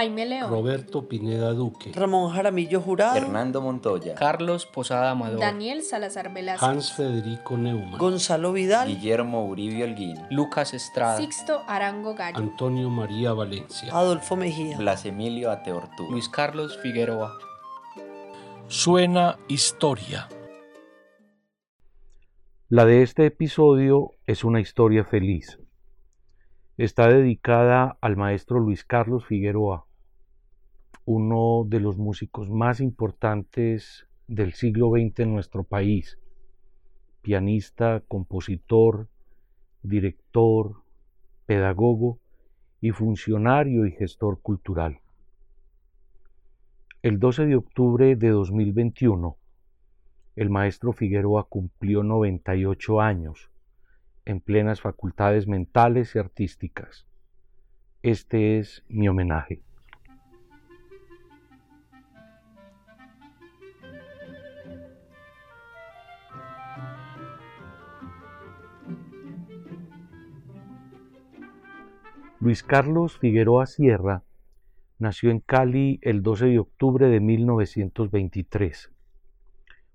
Jaime León, Roberto Pineda Duque, Ramón Jaramillo Jurado, Hernando Montoya, Carlos Posada Amador, Daniel Salazar Velázquez, Hans Federico Neumann, Gonzalo Vidal, Guillermo Uribe Holguín, Lucas Estrada, Sixto Arango Gallo, Antonio María Valencia. Adolfo Mejía. Blas Emilio Ateortú, Luis Carlos Figueroa. Suena historia. La de este episodio es una historia feliz. Está dedicada al maestro Luis Carlos Figueroa, uno de los músicos más importantes del siglo XX en nuestro país. Pianista, compositor, director, pedagogo y funcionario y gestor cultural. El 12 de octubre de 2021, el maestro Figueroa cumplió 98 años, en plenas facultades mentales y artísticas. Este es mi homenaje. Luis Carlos Figueroa Sierra nació en Cali el 12 de octubre de 1923.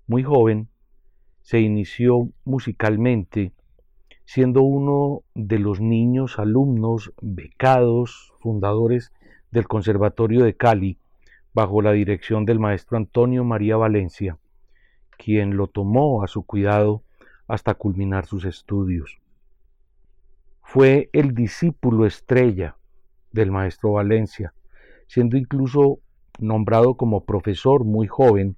Muy joven, se inició musicalmente, siendo uno de los niños alumnos becados, fundadores del Conservatorio de Cali, bajo la dirección del maestro Antonio María Valencia, quien lo tomó a su cuidado hasta culminar sus estudios. Fue el discípulo estrella del maestro Valencia, siendo incluso nombrado como profesor muy joven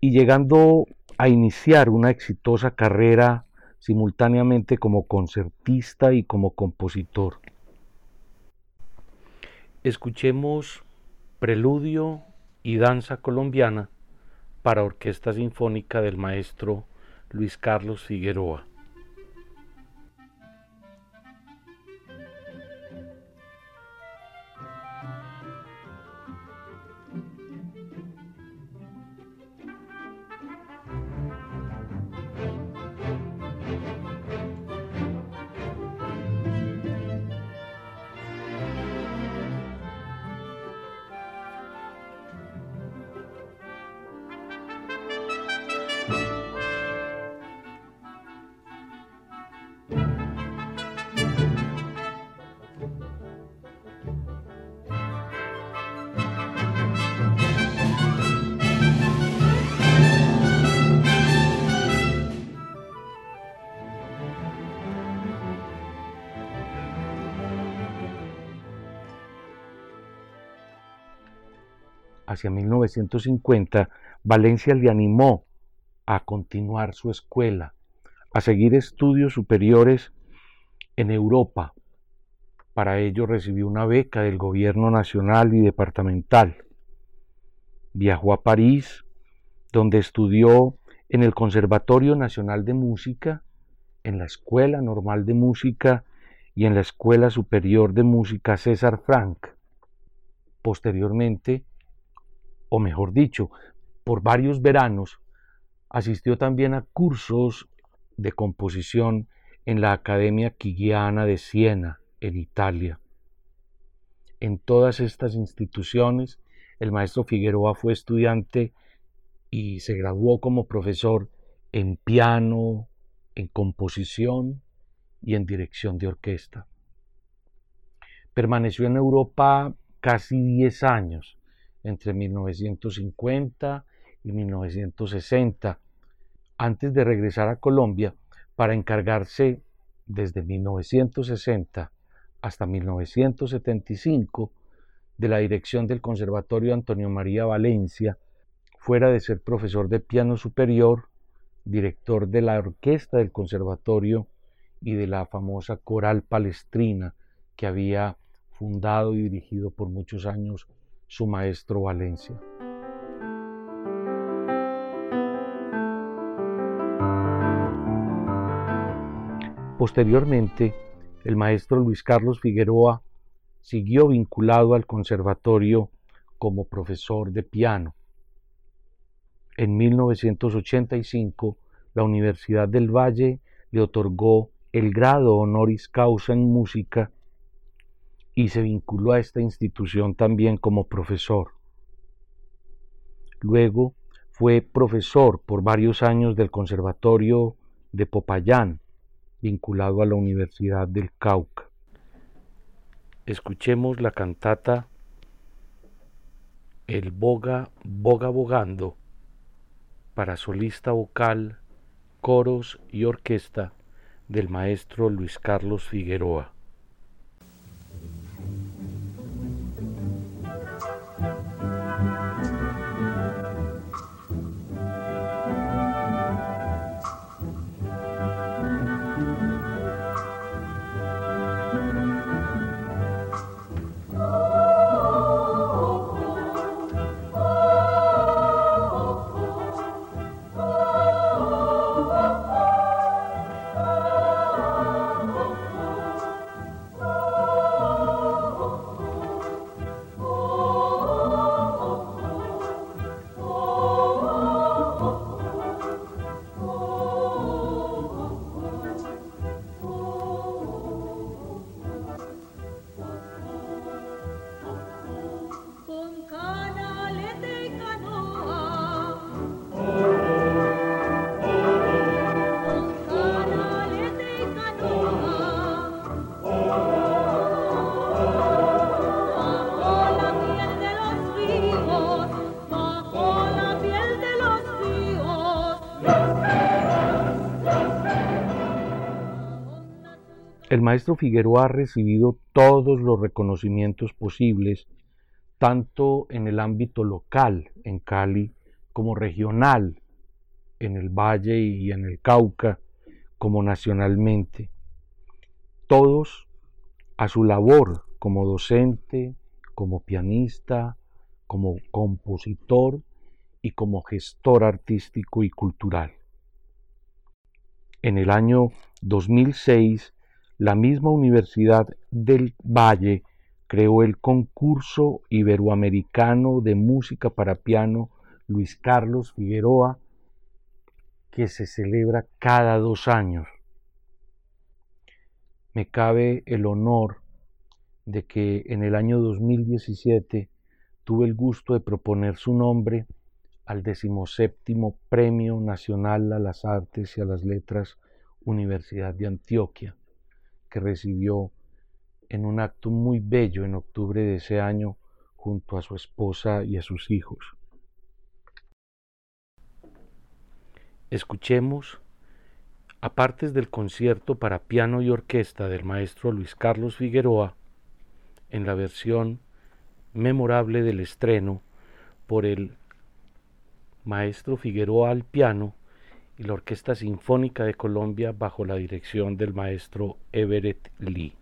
y llegando a iniciar una exitosa carrera simultáneamente como concertista y como compositor. Escuchemos Preludio y Danza Colombiana para Orquesta Sinfónica del maestro Luis Carlos Figueroa. Hacia 1950, Valencia le animó a continuar su escuela, a seguir estudios superiores en Europa. Para ello recibió una beca del gobierno nacional y departamental. Viajó a París, donde estudió en el Conservatorio Nacional de Música, en la Escuela Normal de Música y en la Escuela Superior de Música César Frank. Posteriormente, o mejor dicho, por varios veranos, asistió también a cursos de composición en la Academia Quiguiana de Siena, en Italia. En todas estas instituciones, el maestro Figueroa fue estudiante y se graduó como profesor en piano, en composición y en dirección de orquesta. Permaneció en Europa casi 10 años entre 1950 y 1960, antes de regresar a Colombia para encargarse desde 1960 hasta 1975 de la dirección del Conservatorio Antonio María Valencia, fuera de ser profesor de piano superior, director de la orquesta del conservatorio y de la famosa coral palestrina que había fundado y dirigido por muchos años su maestro Valencia. Posteriormente, el maestro Luis Carlos Figueroa siguió vinculado al conservatorio como profesor de piano. En 1985, la Universidad del Valle le otorgó el grado honoris causa en música y se vinculó a esta institución también como profesor. Luego fue profesor por varios años del Conservatorio de Popayán, vinculado a la Universidad del Cauca. Escuchemos la cantata El Boga Boga Bogando para solista vocal, coros y orquesta del maestro Luis Carlos Figueroa. El maestro Figueroa ha recibido todos los reconocimientos posibles, tanto en el ámbito local, en Cali, como regional, en el Valle y en el Cauca, como nacionalmente. Todos a su labor como docente, como pianista, como compositor y como gestor artístico y cultural. En el año 2006, la misma Universidad del Valle creó el concurso iberoamericano de música para piano Luis Carlos Figueroa, que se celebra cada dos años. Me cabe el honor de que en el año 2017 tuve el gusto de proponer su nombre al decimoséptimo Premio Nacional a las Artes y a las Letras Universidad de Antioquia recibió en un acto muy bello en octubre de ese año junto a su esposa y a sus hijos. Escuchemos, aparte del concierto para piano y orquesta del maestro Luis Carlos Figueroa, en la versión memorable del estreno por el maestro Figueroa al piano y la Orquesta Sinfónica de Colombia bajo la dirección del maestro Everett Lee.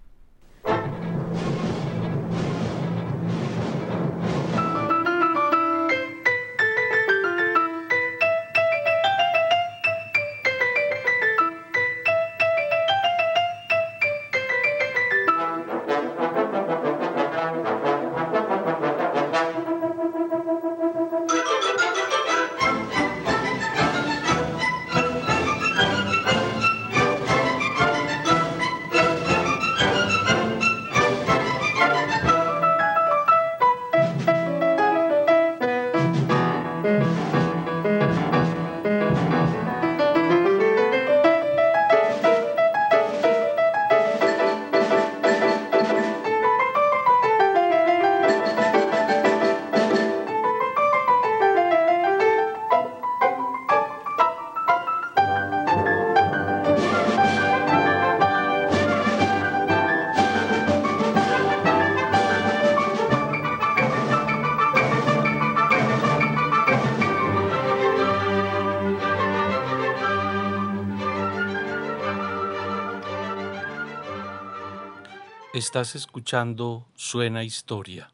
Estás escuchando Suena Historia.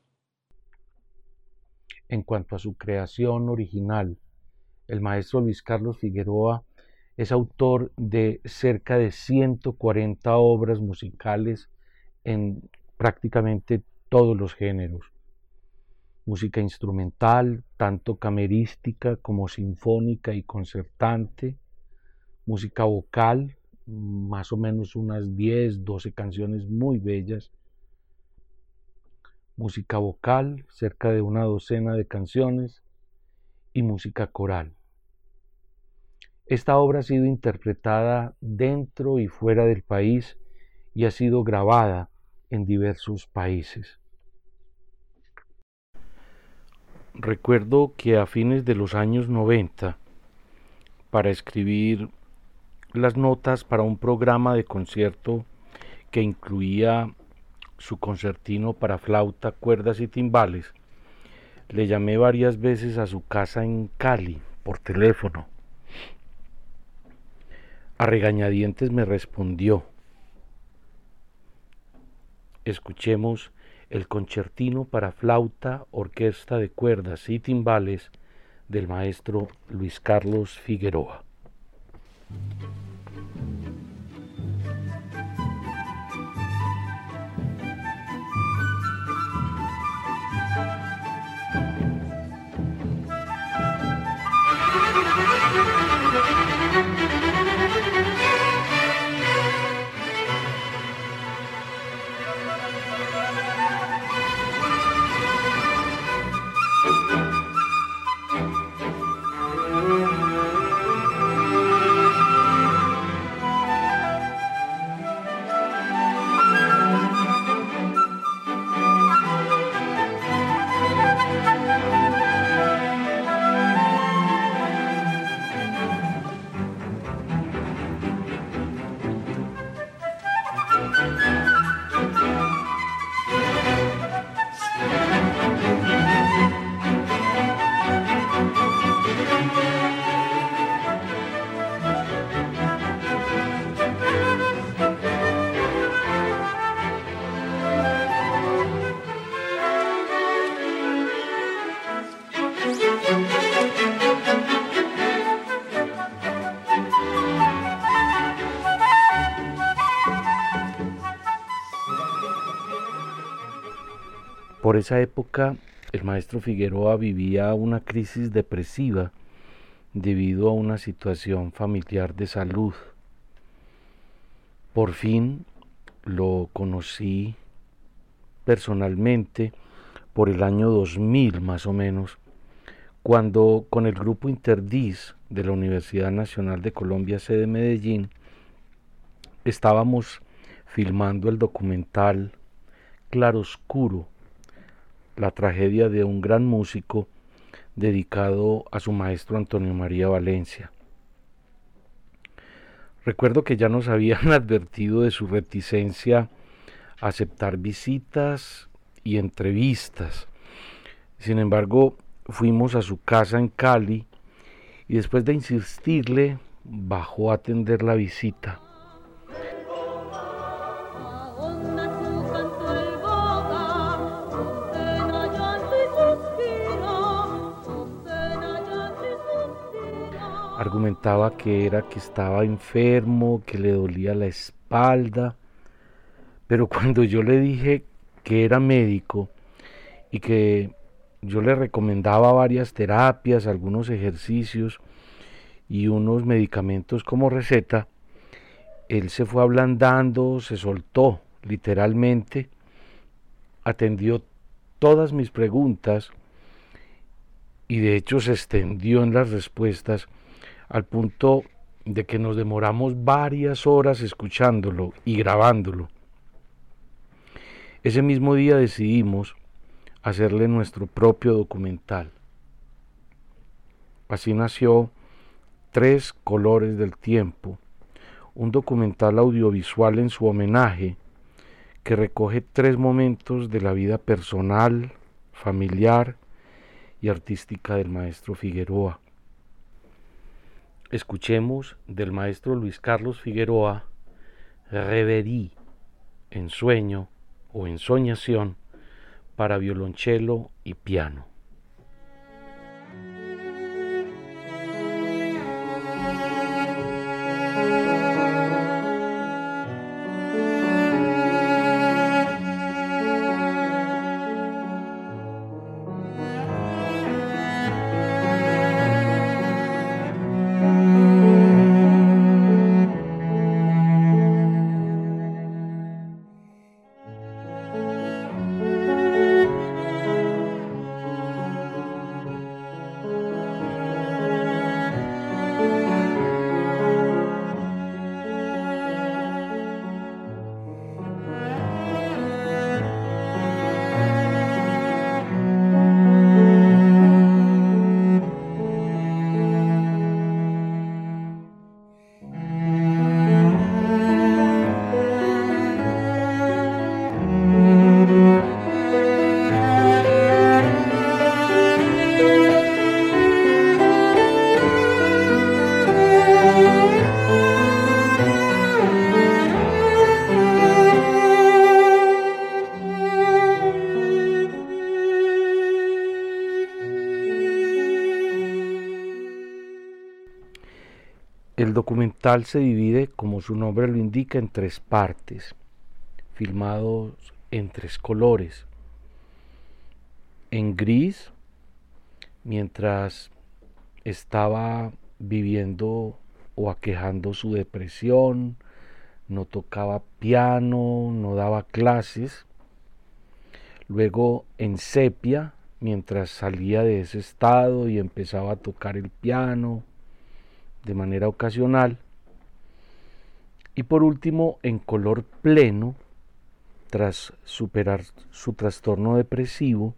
En cuanto a su creación original, el maestro Luis Carlos Figueroa es autor de cerca de 140 obras musicales en prácticamente todos los géneros. Música instrumental, tanto camerística como sinfónica y concertante, música vocal, más o menos unas 10, 12 canciones muy bellas, música vocal, cerca de una docena de canciones y música coral. Esta obra ha sido interpretada dentro y fuera del país y ha sido grabada en diversos países. Recuerdo que a fines de los años 90, para escribir las notas para un programa de concierto que incluía su concertino para flauta, cuerdas y timbales, le llamé varias veces a su casa en Cali por teléfono. A regañadientes me respondió. Escuchemos el concertino para flauta, orquesta de cuerdas y timbales del maestro Luis Carlos Figueroa. Por esa época, el maestro Figueroa vivía una crisis depresiva debido a una situación familiar de salud. Por fin lo conocí personalmente por el año 2000 más o menos, cuando con el grupo Interdis de la Universidad Nacional de Colombia, sede Medellín, estábamos filmando el documental Claroscuro, la tragedia de un gran músico dedicado a su maestro Antonio María Valencia. Recuerdo que ya nos habían advertido de su reticencia a aceptar visitas y entrevistas. Sin embargo, fuimos a su casa en Cali y después de insistirle, bajó a atender la visita. Argumentaba que era que estaba enfermo, que le dolía la espalda, pero cuando yo le dije que era médico y que yo le recomendaba varias terapias, algunos ejercicios y unos medicamentos como receta, él se fue ablandando, se soltó literalmente, atendió todas mis preguntas y de hecho se extendió en las respuestas al punto de que nos demoramos varias horas escuchándolo y grabándolo. Ese mismo día decidimos hacerle nuestro propio documental. Así nació Tres Colores del Tiempo, un documental audiovisual en su homenaje que recoge tres momentos de la vida personal, familiar y artística del maestro Figueroa. Escuchemos del maestro Luis Carlos Figueroa Reverie en sueño o ensoñación para violonchelo y piano. Documental se divide, como su nombre lo indica, en tres partes, filmados en tres colores. En gris, mientras estaba viviendo o aquejando su depresión, no tocaba piano, no daba clases. Luego en sepia, mientras salía de ese estado y empezaba a tocar el piano de manera ocasional. Y por último, en color pleno, tras superar su trastorno depresivo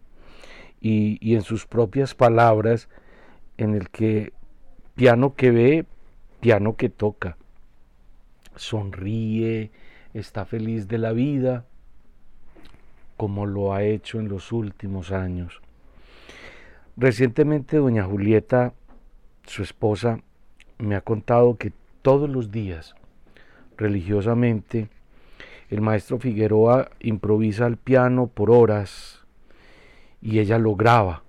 y, en sus propias palabras, en el que piano que ve, piano que toca, sonríe, está feliz de la vida, como lo ha hecho en los últimos años. Recientemente doña Julieta, su esposa, me ha contado que todos los días, religiosamente, el maestro Figueroa improvisa al piano por horas y ella lo graba,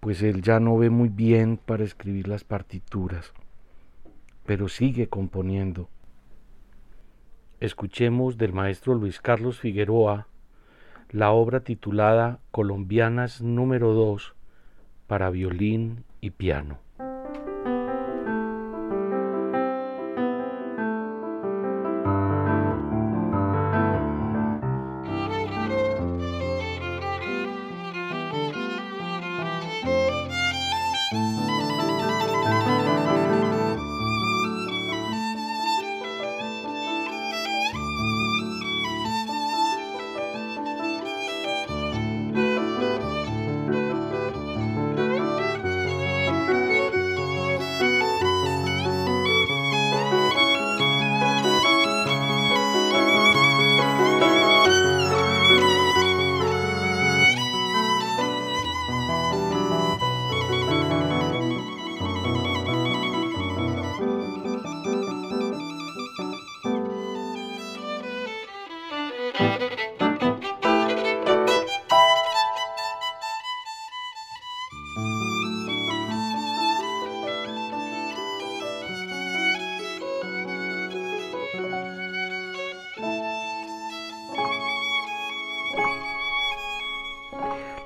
pues él ya no ve muy bien para escribir las partituras, pero sigue componiendo. Escuchemos del maestro Luis Carlos Figueroa la obra titulada Colombianas número 2 para violín y piano.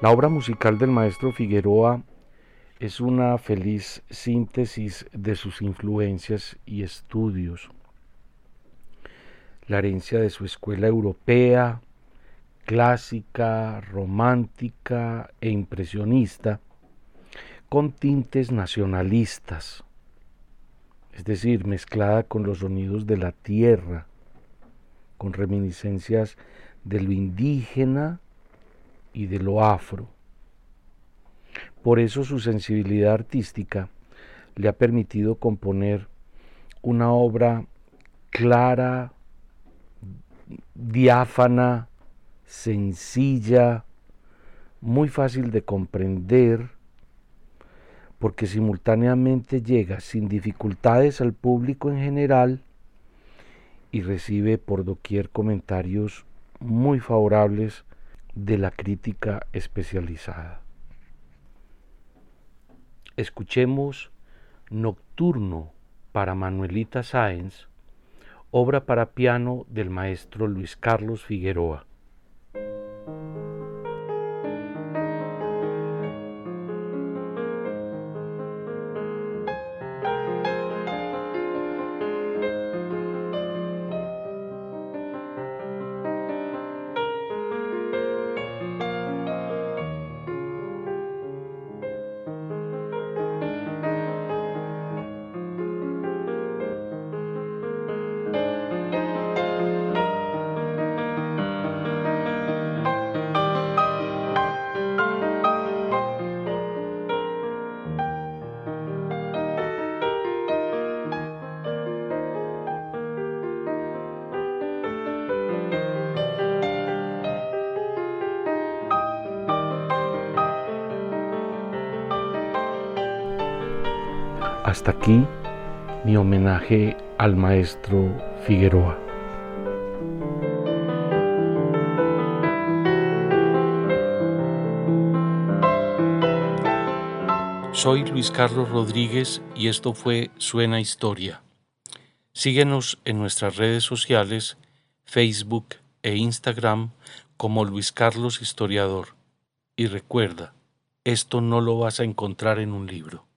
La obra musical del maestro Figueroa es una feliz síntesis de sus influencias y estudios. La herencia de su escuela europea, clásica, romántica e impresionista, con tintes nacionalistas, es decir, mezclada con los sonidos de la tierra, con reminiscencias de lo indígena y de lo afro. Por eso su sensibilidad artística le ha permitido componer una obra clara, diáfana, sencilla, muy fácil de comprender, porque simultáneamente llega sin dificultades al público en general y recibe por doquier comentarios muy favorables de la crítica especializada. Escuchemos Nocturno para Manuelita Sáenz, obra para piano del maestro Luis Carlos Figueroa. Hasta aquí mi homenaje al maestro Figueroa. Soy Luis Carlos Rodríguez y esto fue Suena Historia. Síguenos en nuestras redes sociales, Facebook e Instagram como Luis Carlos Historiador. Y recuerda, esto no lo vas a encontrar en un libro.